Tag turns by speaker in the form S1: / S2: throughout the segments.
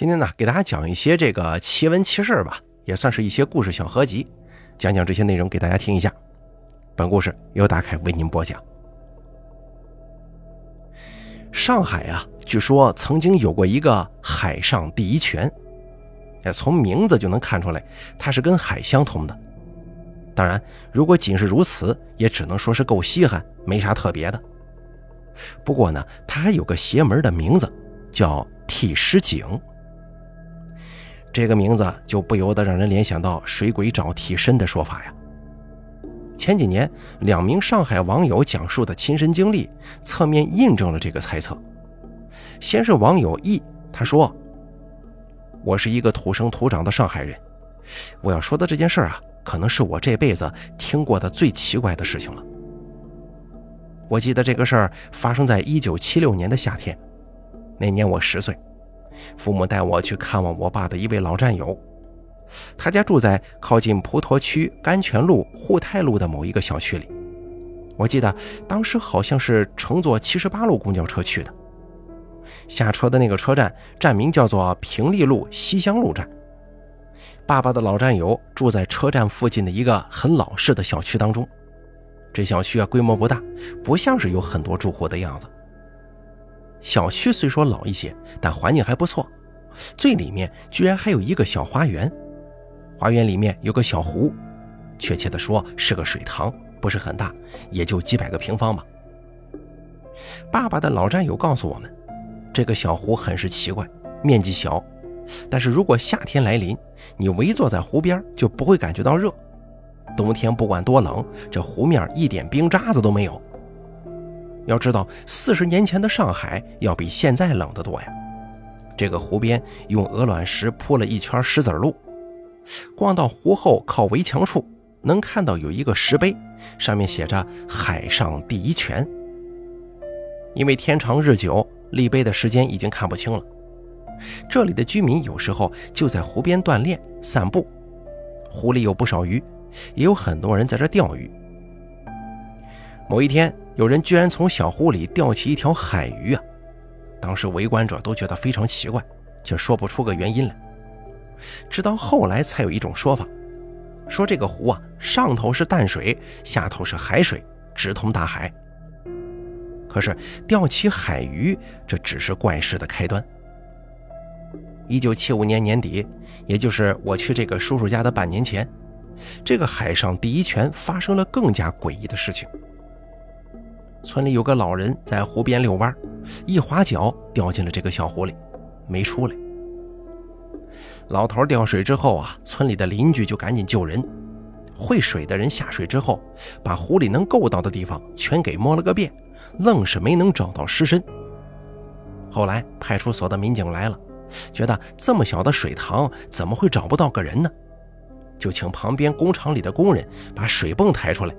S1: 今天呢，给大家讲一些这个奇闻奇事吧，也算是一些故事小合集，讲讲这些内容给大家听一下。本故事由大凯为您播讲。上海啊，据说曾经有过一个海上第一泉，哎，从名字就能看出来，它是跟海相通的。当然，如果仅是如此，也只能说是够稀罕，没啥特别的。不过呢，它还有个邪门的名字，叫替尸井。这个名字就不由得让人联想到水鬼找替身的说法呀。前几年，两名上海网友讲述的亲身经历，侧面印证了这个猜测。先是网友 E，他说：“我是一个土生土长的上海人，我要说的这件事啊，可能是我这辈子听过的最奇怪的事情了。我记得这个事儿发生在一九七六年的夏天，那年我十岁，父母带我去看望我爸的一位老战友。”他家住在靠近普陀区甘泉路沪太路的某一个小区里。我记得当时好像是乘坐七十八路公交车去的。下车的那个车站站名叫做平利路西乡路站。爸爸的老战友住在车站附近的一个很老式的小区当中。这小区啊规模不大，不像是有很多住户的样子。小区虽说老一些，但环境还不错。最里面居然还有一个小花园。花园里面有个小湖，确切的说是个水塘，不是很大，也就几百个平方吧。爸爸的老战友告诉我们，这个小湖很是奇怪，面积小，但是如果夏天来临，你围坐在湖边就不会感觉到热；冬天不管多冷，这湖面一点冰渣子都没有。要知道，四十年前的上海要比现在冷得多呀。这个湖边用鹅卵石铺了一圈石子路。逛到湖后靠围墙处，能看到有一个石碑，上面写着“海上第一泉”。因为天长日久，立碑的时间已经看不清了。这里的居民有时候就在湖边锻炼、散步。湖里有不少鱼，也有很多人在这钓鱼。某一天，有人居然从小湖里钓起一条海鱼啊！当时围观者都觉得非常奇怪，却说不出个原因来。直到后来才有一种说法，说这个湖啊，上头是淡水，下头是海水，直通大海。可是钓起海鱼，这只是怪事的开端。一九七五年年底，也就是我去这个叔叔家的半年前，这个海上第一泉发生了更加诡异的事情。村里有个老人在湖边遛弯，一滑脚掉进了这个小湖里，没出来。老头掉水之后啊，村里的邻居就赶紧救人。会水的人下水之后，把湖里能够到的地方全给摸了个遍，愣是没能找到尸身。后来派出所的民警来了，觉得这么小的水塘怎么会找不到个人呢？就请旁边工厂里的工人把水泵抬出来，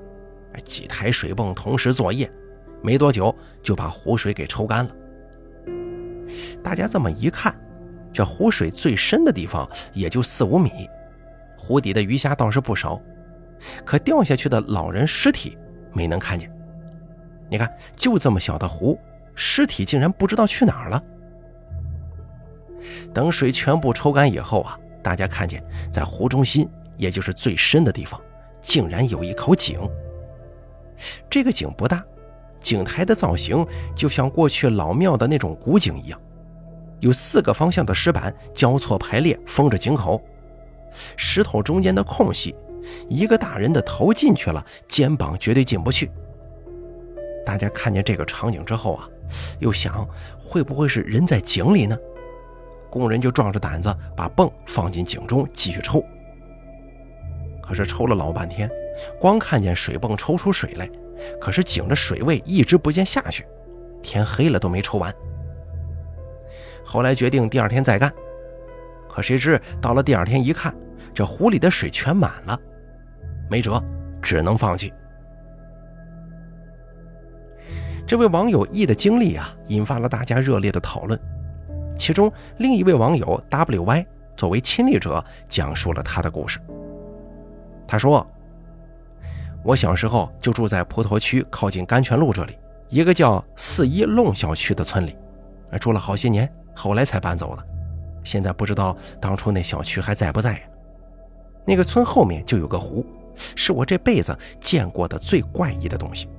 S1: 几台水泵同时作业，没多久就把湖水给抽干了。大家这么一看。这湖水最深的地方也就四五米，湖底的鱼虾倒是不少，可掉下去的老人尸体没能看见。你看，就这么小的湖，尸体竟然不知道去哪儿了。等水全部抽干以后啊，大家看见在湖中心，也就是最深的地方，竟然有一口井。这个井不大，井台的造型就像过去老庙的那种古井一样。有四个方向的石板交错排列，封着井口。石头中间的空隙，一个大人的头进去了，肩膀绝对进不去。大家看见这个场景之后啊，又想会不会是人在井里呢？工人就壮着胆子把泵放进井中继续抽。可是抽了老半天，光看见水泵抽出水来，可是井的水位一直不见下去，天黑了都没抽完。后来决定第二天再干，可谁知到了第二天一看，这湖里的水全满了，没辙，只能放弃。这位网友 E 的经历啊，引发了大家热烈的讨论。其中另一位网友 WY 作为亲历者，讲述了他的故事。他说：“我小时候就住在普陀区靠近甘泉路这里一个叫四一弄小区的村里，住了好些年。”后来才搬走的。现在不知道当初那小区还在不在呀？那个村后面就有个湖，是我这辈子见过的最怪异的东西。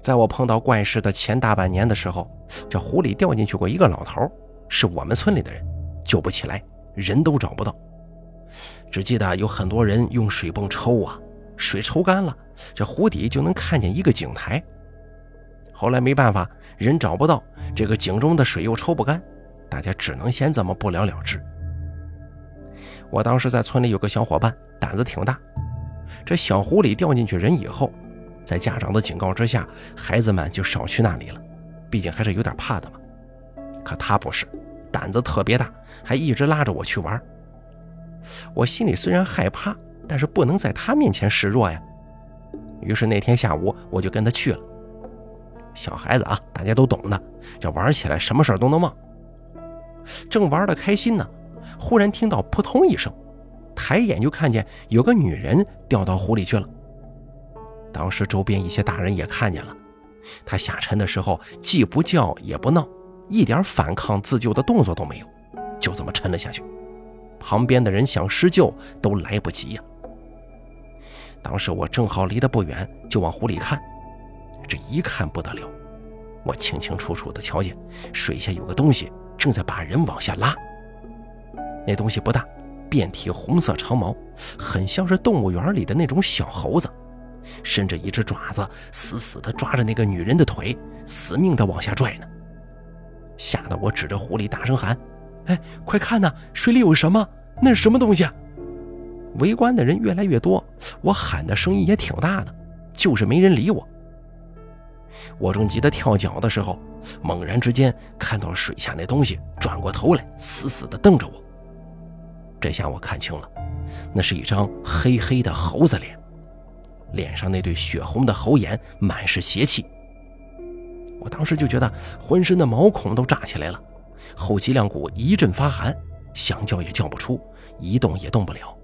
S1: 在我碰到怪事的前大半年的时候，这湖里掉进去过一个老头，是我们村里的人，救不起来，人都找不到。只记得有很多人用水泵抽啊，水抽干了，这湖底就能看见一个井台。后来没办法，人找不到，这个井中的水又抽不干，大家只能先这么不了了之。我当时在村里有个小伙伴，胆子挺大，这小湖里掉进去人以后。在家长的警告之下，孩子们就少去那里了，毕竟还是有点怕的嘛。可他不是，胆子特别大，还一直拉着我去玩。我心里虽然害怕，但是不能在他面前示弱呀。于是那天下午我就跟他去了。小孩子啊，大家都懂的，这玩起来什么事都能忘。正玩得开心呢，忽然听到扑通一声，抬眼就看见有个女人掉到湖里去了。当时周边一些大人也看见了，他下沉的时候既不叫也不闹，一点反抗自救的动作都没有，就这么沉了下去。旁边的人想施救都来不及呀。当时我正好离得不远，就往湖里看，这一看不得了，我清清楚楚地瞧见水下有个东西正在把人往下拉。那东西不大，遍体红色长毛，很像是动物园里的那种小猴子。伸着一只爪子，死死地抓着那个女人的腿，死命地往下拽呢。吓得我指着湖里大声喊：“哎，快看呐，水里有什么？那是什么东西？”围观的人越来越多，我喊的声音也挺大的，就是没人理我。我正急得跳脚的时候，猛然之间看到水下那东西转过头来，死死地瞪着我。这下我看清了，那是一张黑黑的猴子脸。脸上那对血红的猴眼满是邪气，我当时就觉得浑身的毛孔都炸起来了，后脊梁骨一阵发寒，想叫也叫不出，一动也动不了。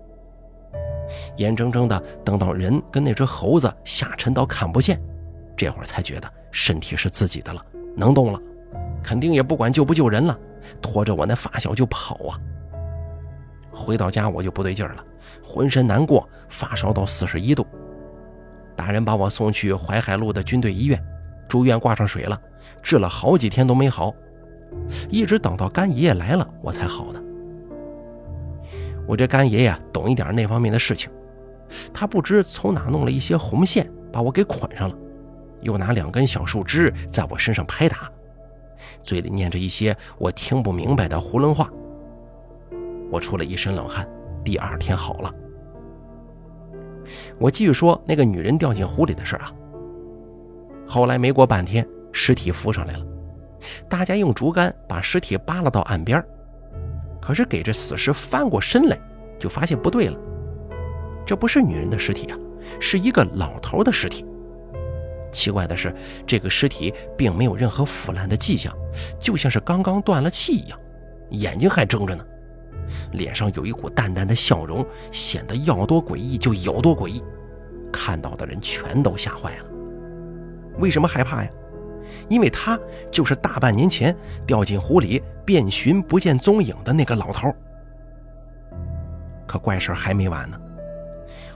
S1: 眼睁睁的等到人跟那只猴子下沉到看不见，这会儿才觉得身体是自己的了，能动了，肯定也不管救不救人了，拖着我那发小就跑啊。回到家我就不对劲儿了，浑身难过，发烧到四十一度。大人把我送去淮海路的军队医院，住院挂上水了，治了好几天都没好，一直等到干爷爷来了，我才好的。我这干爷爷懂一点那方面的事情，他不知从哪弄了一些红线，把我给捆上了，又拿两根小树枝在我身上拍打，嘴里念着一些我听不明白的囫囵话。我出了一身冷汗，第二天好了。我继续说那个女人掉进湖里的事啊。后来没过半天，尸体浮上来了，大家用竹竿把尸体扒拉到岸边，可是给这死尸翻过身来，就发现不对了，这不是女人的尸体啊，是一个老头的尸体。奇怪的是，这个尸体并没有任何腐烂的迹象，就像是刚刚断了气一样，眼睛还睁着呢。脸上有一股淡淡的笑容，显得要多诡异就有多诡异，看到的人全都吓坏了。为什么害怕呀？因为他就是大半年前掉进湖里遍寻不见踪影的那个老头。可怪事还没完呢。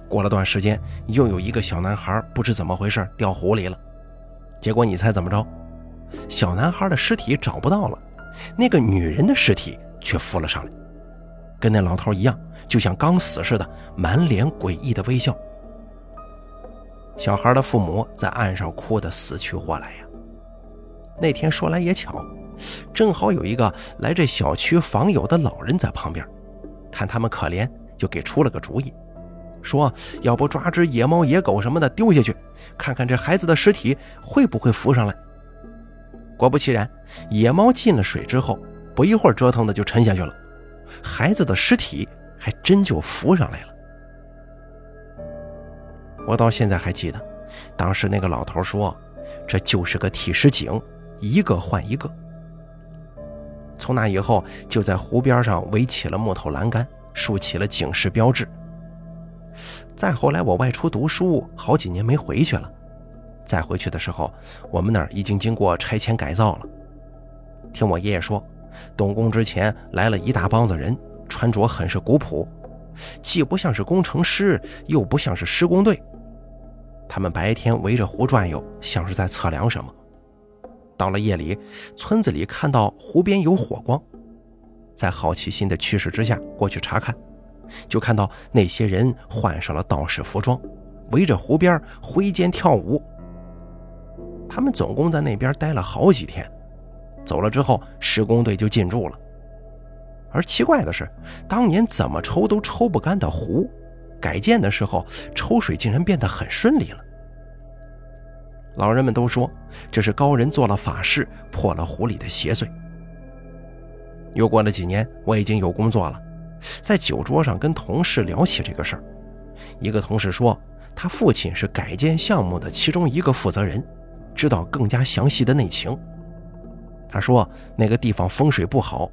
S1: 过了段时间，又有一个小男孩不知怎么回事掉湖里了，结果你猜怎么着？小男孩的尸体找不到了，那个女人的尸体却浮了上来。跟那老头一样，就像刚死似的，满脸诡异的微笑。小孩的父母在岸上哭得死去活来呀。那天说来也巧，正好有一个来这小区访友的老人在旁边，看他们可怜，就给出了个主意，说要不抓只野猫、野狗什么的丢下去，看看这孩子的尸体会不会浮上来。果不其然，野猫进了水之后，不一会儿折腾的就沉下去了。孩子的尸体还真就浮上来了。我到现在还记得，当时那个老头说：“这就是个替尸井，一个换一个。”从那以后，就在湖边上围起了木头栏杆，竖起了警示标志。再后来，我外出读书，好几年没回去了。再回去的时候，我们那儿已经经过拆迁改造了。听我爷爷说。动工之前来了一大帮子人，穿着很是古朴，既不像是工程师，又不像是施工队。他们白天围着湖转悠，像是在测量什么。到了夜里，村子里看到湖边有火光，在好奇心的驱使之下过去查看，就看到那些人换上了道士服装，围着湖边挥剑跳舞。他们总共在那边待了好几天，走了之后，施工队就进驻了。而奇怪的是，当年怎么抽都抽不干的湖。改建的时候，抽水竟然变得很顺利了。老人们都说，这是高人做了法事，破了湖里的邪祟。又过了几年，我已经有工作了，在酒桌上跟同事聊起这个事儿。一个同事说，他父亲是改建项目的其中一个负责人，知道更加详细的内情。他说，那个地方风水不好，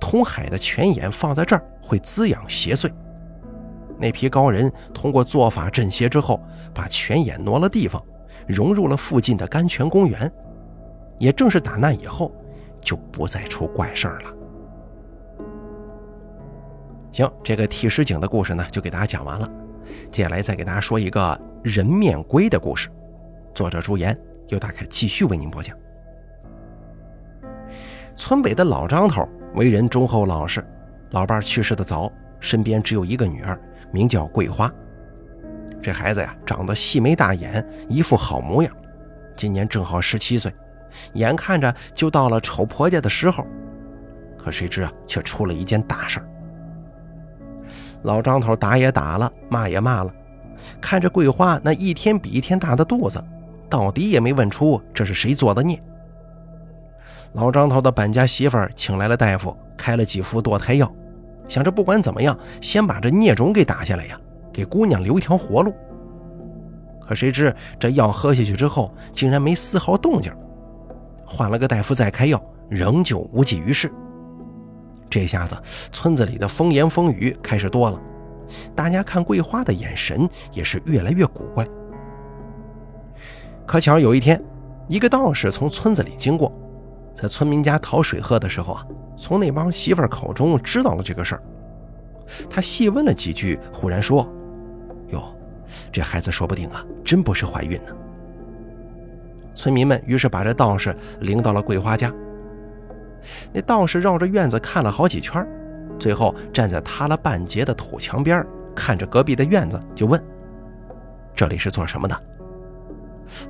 S1: 通海的泉眼放在这儿会滋养邪祟。那批高人通过做法镇邪之后，把泉眼挪了地方，融入了附近的甘泉公园。也正是打那以后，就不再出怪事儿了。行，这个替石井的故事呢，就给大家讲完了。接下来再给大家说一个人面龟的故事。作者朱岩由大凯继续为您播讲。村北的老张头为人忠厚老实，老伴去世的早，身边只有一个女儿。名叫桂花，这孩子呀，长得细眉大眼，一副好模样。今年正好十七岁，眼看着就到了丑婆家的时候，可谁知啊，却出了一件大事老张头打也打了，骂也骂了，看着桂花那一天比一天大的肚子，到底也没问出这是谁做的孽。老张头的本家媳妇儿请来了大夫，开了几副堕胎药。想着不管怎么样，先把这孽种给打下来呀，给姑娘留一条活路。可谁知这药喝下去之后，竟然没丝毫动静。换了个大夫再开药，仍旧无济于事。这下子村子里的风言风语开始多了，大家看桂花的眼神也是越来越古怪。可巧有一天，一个道士从村子里经过，在村民家讨水喝的时候啊。从那帮媳妇儿口中知道了这个事儿，他细问了几句，忽然说：“哟，这孩子说不定啊，真不是怀孕呢。”村民们于是把这道士领到了桂花家。那道士绕着院子看了好几圈，最后站在塌了半截的土墙边，看着隔壁的院子，就问：“这里是做什么的？”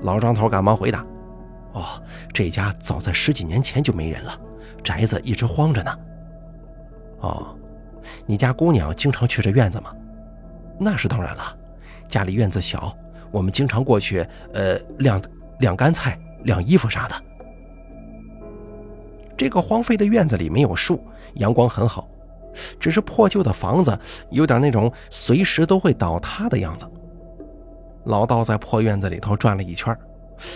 S1: 老张头赶忙回答：“哦，这家早在十几年前就没人了。”宅子一直荒着呢。哦，你家姑娘经常去这院子吗？那是当然了，家里院子小，我们经常过去，呃，晾晾干菜、晾衣服啥的。这个荒废的院子里没有树，阳光很好，只是破旧的房子有点那种随时都会倒塌的样子。老道在破院子里头转了一圈，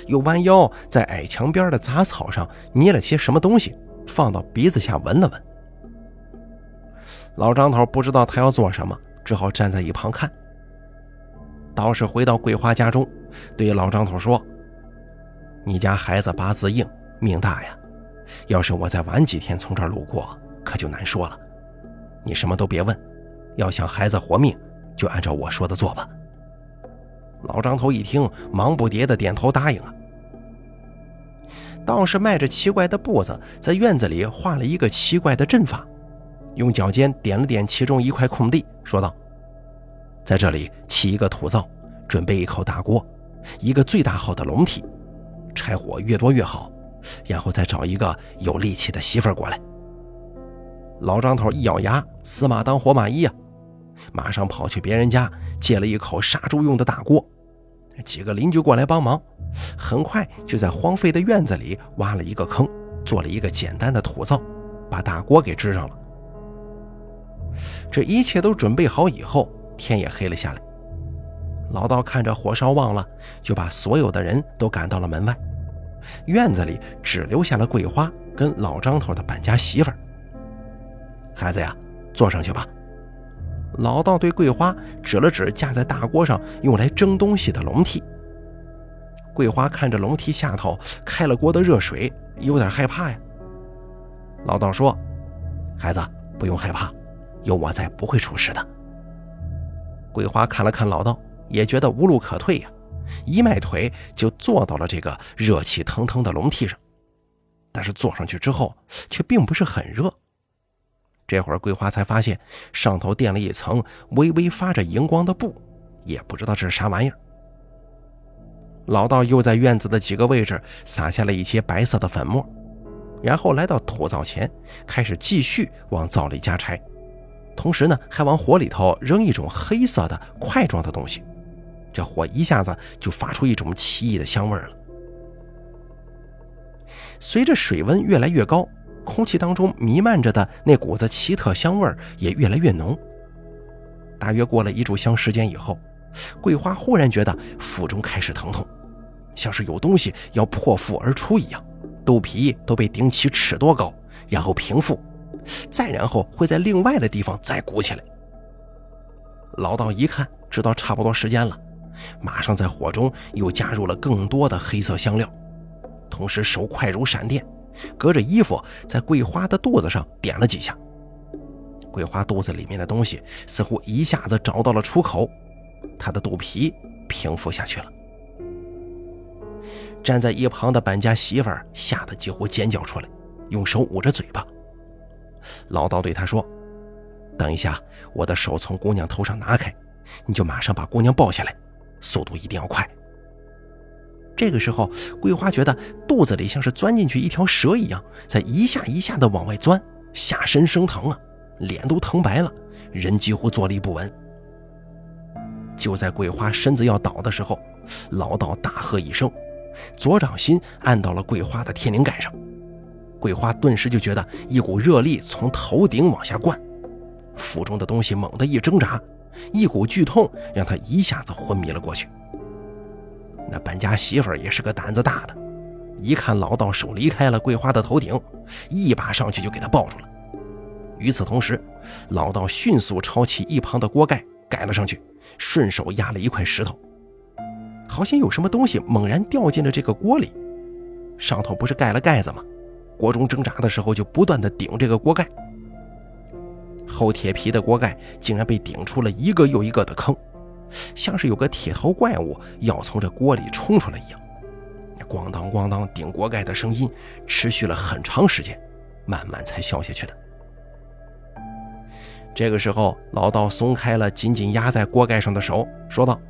S1: 又弯腰在矮墙边的杂草上捏了些什么东西。放到鼻子下闻了闻，老张头不知道他要做什么，只好站在一旁看。道士回到桂花家中，对老张头说：“你家孩子八字硬，命大呀。要是我再晚几天从这儿路过，可就难说了。你什么都别问，要想孩子活命，就按照我说的做吧。”老张头一听，忙不迭的点头答应了。道士迈着奇怪的步子，在院子里画了一个奇怪的阵法，用脚尖点了点其中一块空地，说道：“在这里砌一个土灶，准备一口大锅，一个最大号的笼屉，柴火越多越好，然后再找一个有力气的媳妇儿过来。”老张头一咬牙，死马当活马医呀，马上跑去别人家借了一口杀猪用的大锅，几个邻居过来帮忙。很快就在荒废的院子里挖了一个坑，做了一个简单的土灶，把大锅给支上了。这一切都准备好以后，天也黑了下来。老道看着火烧旺了，就把所有的人都赶到了门外。院子里只留下了桂花跟老张头的本家媳妇儿。孩子呀，坐上去吧。老道对桂花指了指架在大锅上用来蒸东西的笼屉。桂花看着笼屉下头开了锅的热水，有点害怕呀。老道说：“孩子，不用害怕，有我在，不会出事的。”桂花看了看老道，也觉得无路可退呀，一迈腿就坐到了这个热气腾腾的龙屉上。但是坐上去之后，却并不是很热。这会儿桂花才发现上头垫了一层微微发着荧光的布，也不知道这是啥玩意儿。老道又在院子的几个位置撒下了一些白色的粉末，然后来到土灶前，开始继续往灶里加柴，同时呢还往火里头扔一种黑色的块状的东西，这火一下子就发出一种奇异的香味了。随着水温越来越高。空气当中弥漫着的那股子奇特香味也越来越浓。大约过了一炷香时间以后，桂花忽然觉得腹中开始疼痛，像是有东西要破腹而出一样，肚皮都被顶起尺多高，然后平复，再然后会在另外的地方再鼓起来。老道一看，知道差不多时间了，马上在火中又加入了更多的黑色香料，同时手快如闪电。隔着衣服，在桂花的肚子上点了几下，桂花肚子里面的东西似乎一下子找到了出口，她的肚皮平复下去了。站在一旁的本家媳妇吓得几乎尖叫出来，用手捂着嘴巴。老道对他说：“等一下，我的手从姑娘头上拿开，你就马上把姑娘抱下来，速度一定要快。”这个时候，桂花觉得肚子里像是钻进去一条蛇一样，在一下一下的往外钻，下身生疼啊，脸都疼白了，人几乎坐立不稳。就在桂花身子要倒的时候，老道大喝一声，左掌心按到了桂花的天灵盖上，桂花顿时就觉得一股热力从头顶往下灌，腹中的东西猛地一挣扎，一股剧痛让她一下子昏迷了过去。那搬家媳妇也是个胆子大的，一看老道手离开了桂花的头顶，一把上去就给他抱住了。与此同时，老道迅速抄起一旁的锅盖盖了上去，顺手压了一块石头，好像有什么东西猛然掉进了这个锅里。上头不是盖了盖子吗？锅中挣扎的时候就不断的顶这个锅盖，厚铁皮的锅盖竟然被顶出了一个又一个的坑。像是有个铁头怪物要从这锅里冲出来一样，咣当咣当顶锅盖的声音持续了很长时间，慢慢才消下去的。这个时候，老道松开了紧紧压在锅盖上的手，说道：“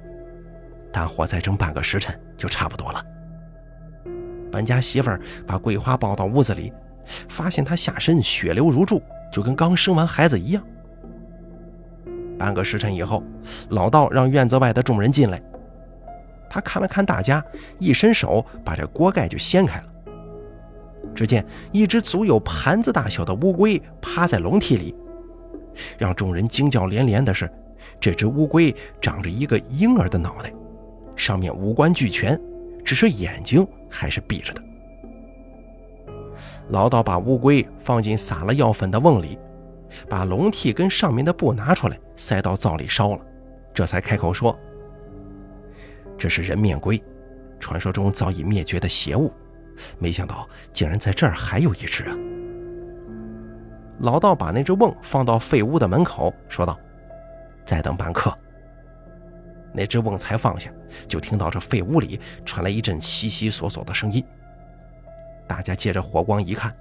S1: 大火再蒸半个时辰就差不多了。”搬家媳妇儿把桂花抱到屋子里，发现她下身血流如注，就跟刚生完孩子一样。半个时辰以后，老道让院子外的众人进来。他看了看大家，一伸手把这锅盖就掀开了。只见一只足有盘子大小的乌龟趴在笼屉里。让众人惊叫连连的是，这只乌龟长着一个婴儿的脑袋，上面五官俱全，只是眼睛还是闭着的。老道把乌龟放进撒了药粉的瓮里。把笼屉跟上面的布拿出来，塞到灶里烧了，这才开口说：“这是人面龟，传说中早已灭绝的邪物，没想到竟然在这儿还有一只啊！”老道把那只瓮放到废屋的门口，说道：“再等半刻。”那只瓮才放下，就听到这废屋里传来一阵悉悉索索的声音。大家借着火光一看。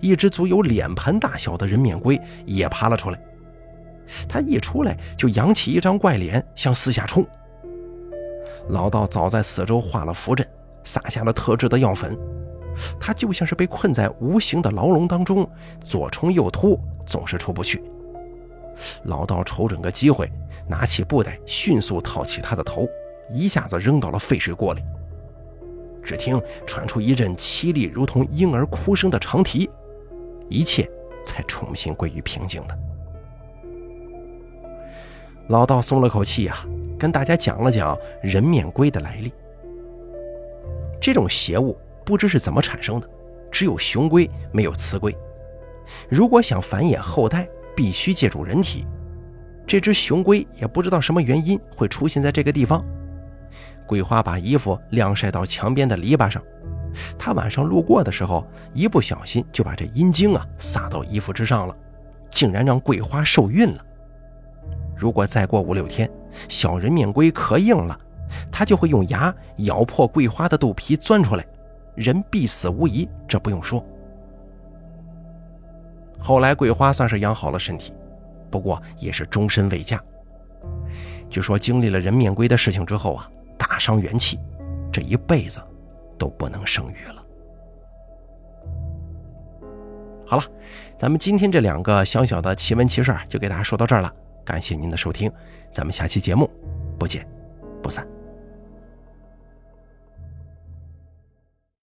S1: 一只足有脸盆大小的人面龟也爬了出来，它一出来就扬起一张怪脸向四下冲。老道早在四周画了符阵，撒下了特制的药粉，它就像是被困在无形的牢笼当中，左冲右突，总是出不去。老道瞅准个机会，拿起布袋，迅速套起他的头，一下子扔到了沸水锅里。只听传出一阵凄厉，如同婴儿哭声的长啼，一切才重新归于平静的。老道松了口气呀，跟大家讲了讲人面龟的来历。这种邪物不知是怎么产生的，只有雄龟，没有雌龟。如果想繁衍后代，必须借助人体。这只雄龟也不知道什么原因会出现在这个地方。桂花把衣服晾晒到墙边的篱笆上，他晚上路过的时候，一不小心就把这阴茎啊撒到衣服之上了，竟然让桂花受孕了。如果再过五六天，小人面龟壳硬了，他就会用牙咬破桂花的肚皮钻出来，人必死无疑，这不用说。后来桂花算是养好了身体，不过也是终身未嫁。据说经历了人面龟的事情之后啊，大伤元气，这一辈子都不能生育了。好了，咱们今天这两个小小的奇闻奇事就给大家说到这儿了。感谢您的收听，咱们下期节目不见不散。